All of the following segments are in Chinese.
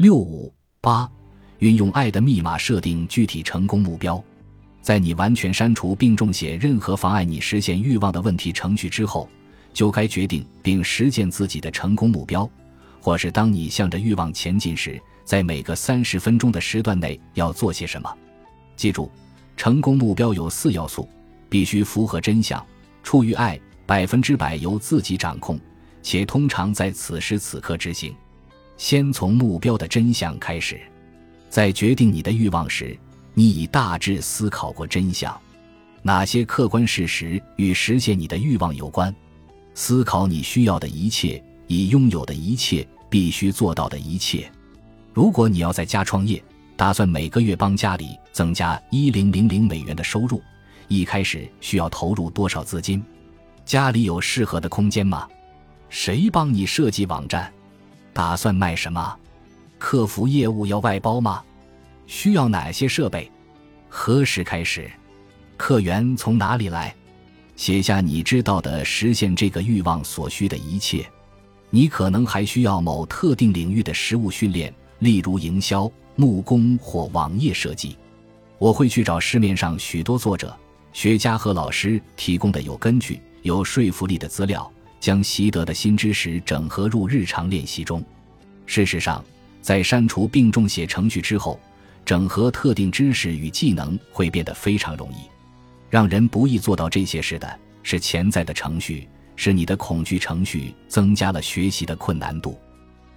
六五八，运用爱的密码设定具体成功目标。在你完全删除并重写任何妨碍你实现欲望的问题程序之后，就该决定并实现自己的成功目标。或是当你向着欲望前进时，在每个三十分钟的时段内要做些什么？记住，成功目标有四要素：必须符合真相，出于爱，百分之百由自己掌控，且通常在此时此刻执行。先从目标的真相开始，在决定你的欲望时，你已大致思考过真相，哪些客观事实与实现你的欲望有关？思考你需要的一切，已拥有的一切，必须做到的一切。如果你要在家创业，打算每个月帮家里增加一零零零美元的收入，一开始需要投入多少资金？家里有适合的空间吗？谁帮你设计网站？打算卖什么？客服业务要外包吗？需要哪些设备？何时开始？客源从哪里来？写下你知道的实现这个欲望所需的一切。你可能还需要某特定领域的实务训练，例如营销、木工或网页设计。我会去找市面上许多作者、学家和老师提供的有根据、有说服力的资料。将习得的新知识整合入日常练习中。事实上，在删除并重写程序之后，整合特定知识与技能会变得非常容易。让人不易做到这些事的是潜在的程序，是你的恐惧程序增加了学习的困难度。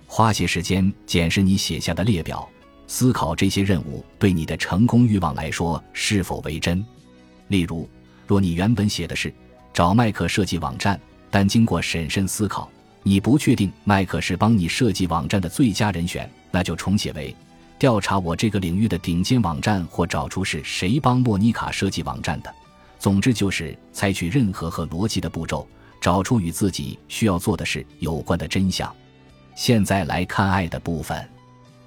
花些时间检视你写下的列表，思考这些任务对你的成功欲望来说是否为真。例如，若你原本写的是找麦克设计网站。但经过审慎思考，你不确定麦克是帮你设计网站的最佳人选，那就重写为：调查我这个领域的顶尖网站，或找出是谁帮莫妮卡设计网站的。总之就是采取任何和逻辑的步骤，找出与自己需要做的事有关的真相。现在来看爱的部分，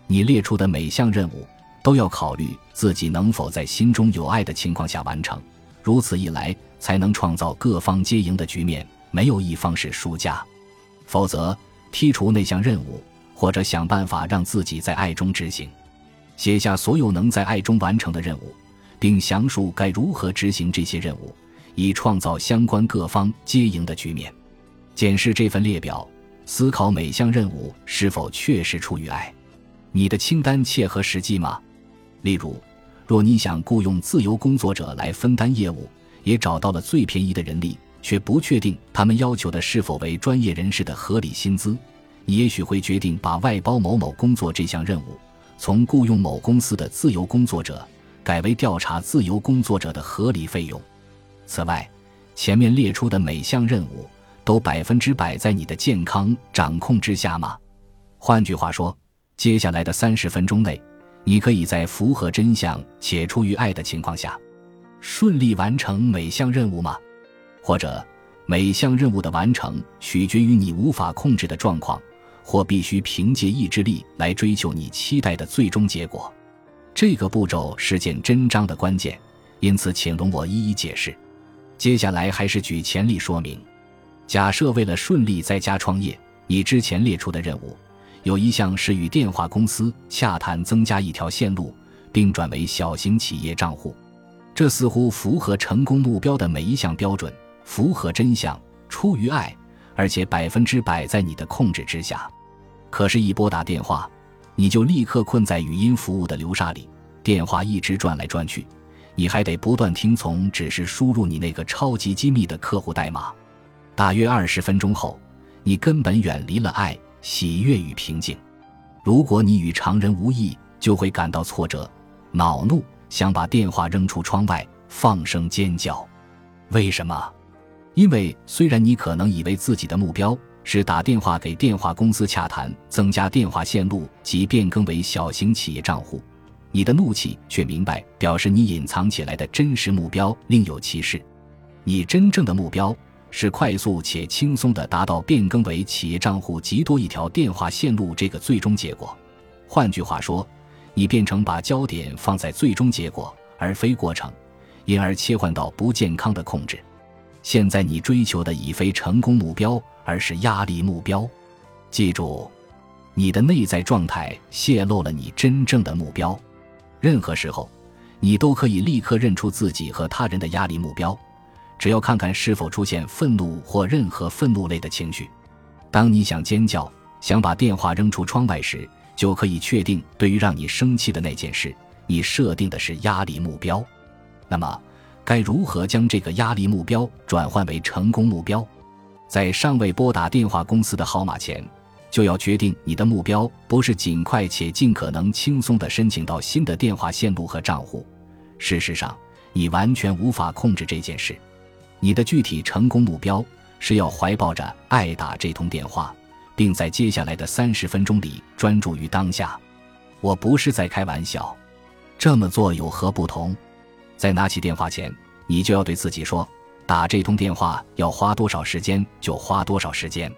你列出的每项任务都要考虑自己能否在心中有爱的情况下完成，如此一来才能创造各方皆赢的局面。没有一方是输家，否则剔除那项任务，或者想办法让自己在爱中执行。写下所有能在爱中完成的任务，并详述该如何执行这些任务，以创造相关各方皆赢的局面。检视这份列表，思考每项任务是否确实出于爱。你的清单切合实际吗？例如，若你想雇佣自由工作者来分担业务，也找到了最便宜的人力。却不确定他们要求的是否为专业人士的合理薪资，你也许会决定把外包某某工作这项任务从雇佣某公司的自由工作者改为调查自由工作者的合理费用。此外，前面列出的每项任务都百分之百在你的健康掌控之下吗？换句话说，接下来的三十分钟内，你可以在符合真相且出于爱的情况下，顺利完成每项任务吗？或者，每项任务的完成取决于你无法控制的状况，或必须凭借意志力来追求你期待的最终结果。这个步骤是见真章的关键，因此请容我一一解释。接下来还是举前例说明。假设为了顺利在家创业，你之前列出的任务有一项是与电话公司洽谈增加一条线路，并转为小型企业账户，这似乎符合成功目标的每一项标准。符合真相，出于爱，而且百分之百在你的控制之下。可是，一拨打电话，你就立刻困在语音服务的流沙里，电话一直转来转去，你还得不断听从指示，输入你那个超级机密的客户代码。大约二十分钟后，你根本远离了爱、喜悦与平静。如果你与常人无异，就会感到挫折、恼怒，想把电话扔出窗外，放声尖叫。为什么？因为虽然你可能以为自己的目标是打电话给电话公司洽谈增加电话线路及变更为小型企业账户，你的怒气却明白表示你隐藏起来的真实目标另有其事。你真正的目标是快速且轻松地达到变更为企业账户及多一条电话线路这个最终结果。换句话说，你变成把焦点放在最终结果而非过程，因而切换到不健康的控制。现在你追求的已非成功目标，而是压力目标。记住，你的内在状态泄露了你真正的目标。任何时候，你都可以立刻认出自己和他人的压力目标，只要看看是否出现愤怒或任何愤怒类的情绪。当你想尖叫、想把电话扔出窗外时，就可以确定，对于让你生气的那件事，你设定的是压力目标。那么，该如何将这个压力目标转换为成功目标？在尚未拨打电话公司的号码前，就要决定你的目标不是尽快且尽可能轻松地申请到新的电话线路和账户。事实上，你完全无法控制这件事。你的具体成功目标是要怀抱着爱打这通电话。并在接下来的三十分钟里专注于当下。我不是在开玩笑，这么做有何不同？在拿起电话前，你就要对自己说：打这通电话要花多少时间就花多少时间。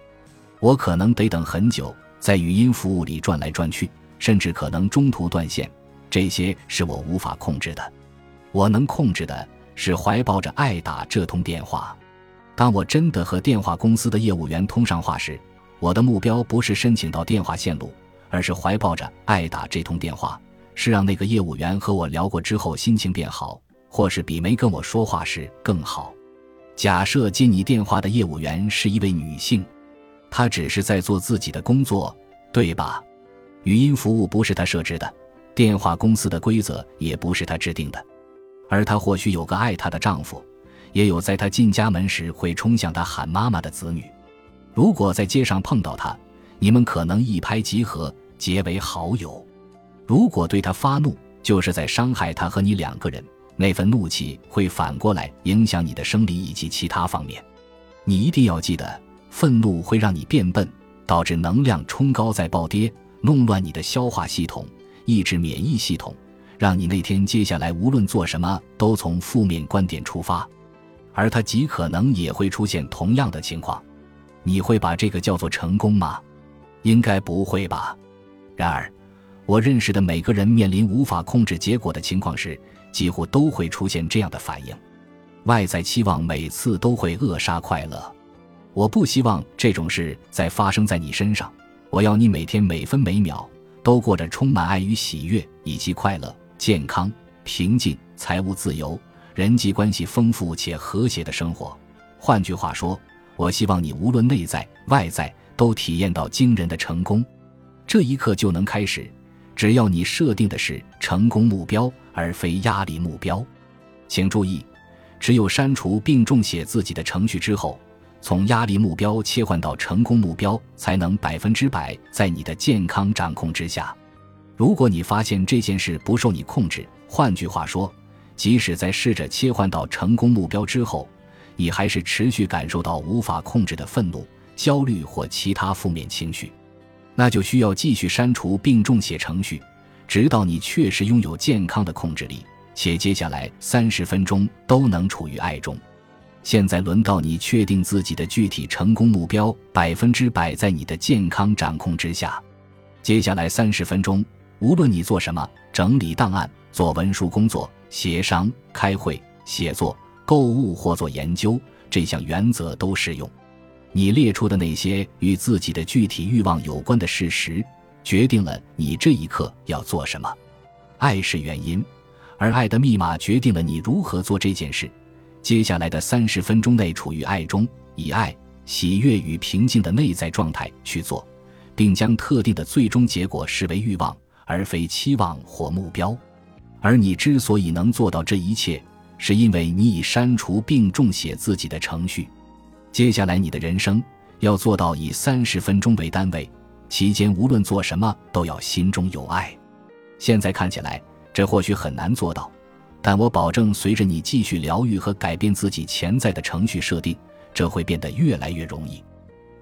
我可能得等很久，在语音服务里转来转去，甚至可能中途断线。这些是我无法控制的。我能控制的是怀抱着爱打这通电话。当我真的和电话公司的业务员通上话时。我的目标不是申请到电话线路，而是怀抱着爱打这通电话，是让那个业务员和我聊过之后心情变好，或是比没跟我说话时更好。假设接你电话的业务员是一位女性，她只是在做自己的工作，对吧？语音服务不是她设置的，电话公司的规则也不是她制定的，而她或许有个爱她的丈夫，也有在她进家门时会冲向她喊妈妈的子女。如果在街上碰到她，你们可能一拍即合，结为好友；如果对她发怒，就是在伤害她和你两个人。那份怒气会反过来影响你的生理以及其他方面。你一定要记得，愤怒会让你变笨，导致能量冲高再暴跌，弄乱你的消化系统，抑制免疫系统，让你那天接下来无论做什么都从负面观点出发。而他极可能也会出现同样的情况。你会把这个叫做成功吗？应该不会吧。然而，我认识的每个人面临无法控制结果的情况时，几乎都会出现这样的反应。外在期望每次都会扼杀快乐。我不希望这种事再发生在你身上。我要你每天每分每秒都过着充满爱与喜悦，以及快乐、健康、平静、财务自由、人际关系丰富且和谐的生活。换句话说。我希望你无论内在外在都体验到惊人的成功，这一刻就能开始。只要你设定的是成功目标而非压力目标，请注意，只有删除并重写自己的程序之后，从压力目标切换到成功目标，才能百分之百在你的健康掌控之下。如果你发现这件事不受你控制，换句话说，即使在试着切换到成功目标之后，你还是持续感受到无法控制的愤怒、焦虑或其他负面情绪，那就需要继续删除并重写程序，直到你确实拥有健康的控制力，且接下来三十分钟都能处于爱中。现在轮到你确定自己的具体成功目标，百分之百在你的健康掌控之下。接下来三十分钟，无论你做什么，整理档案、做文书工作、协商、开会、写作。购物或做研究，这项原则都适用。你列出的那些与自己的具体欲望有关的事实，决定了你这一刻要做什么。爱是原因，而爱的密码决定了你如何做这件事。接下来的三十分钟内处于爱中，以爱、喜悦与平静的内在状态去做，并将特定的最终结果视为欲望，而非期望或目标。而你之所以能做到这一切，是因为你已删除并重写自己的程序，接下来你的人生要做到以三十分钟为单位，期间无论做什么都要心中有爱。现在看起来这或许很难做到，但我保证，随着你继续疗愈和改变自己潜在的程序设定，这会变得越来越容易。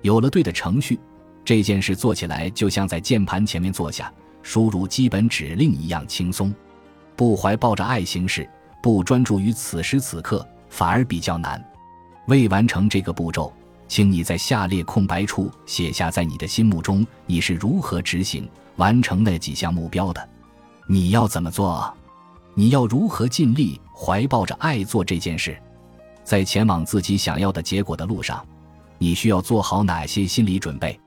有了对的程序，这件事做起来就像在键盘前面坐下，输入基本指令一样轻松。不怀抱着爱行事。不专注于此时此刻，反而比较难。未完成这个步骤，请你在下列空白处写下，在你的心目中你是如何执行完成那几项目标的。你要怎么做？你要如何尽力怀抱着爱做这件事？在前往自己想要的结果的路上，你需要做好哪些心理准备？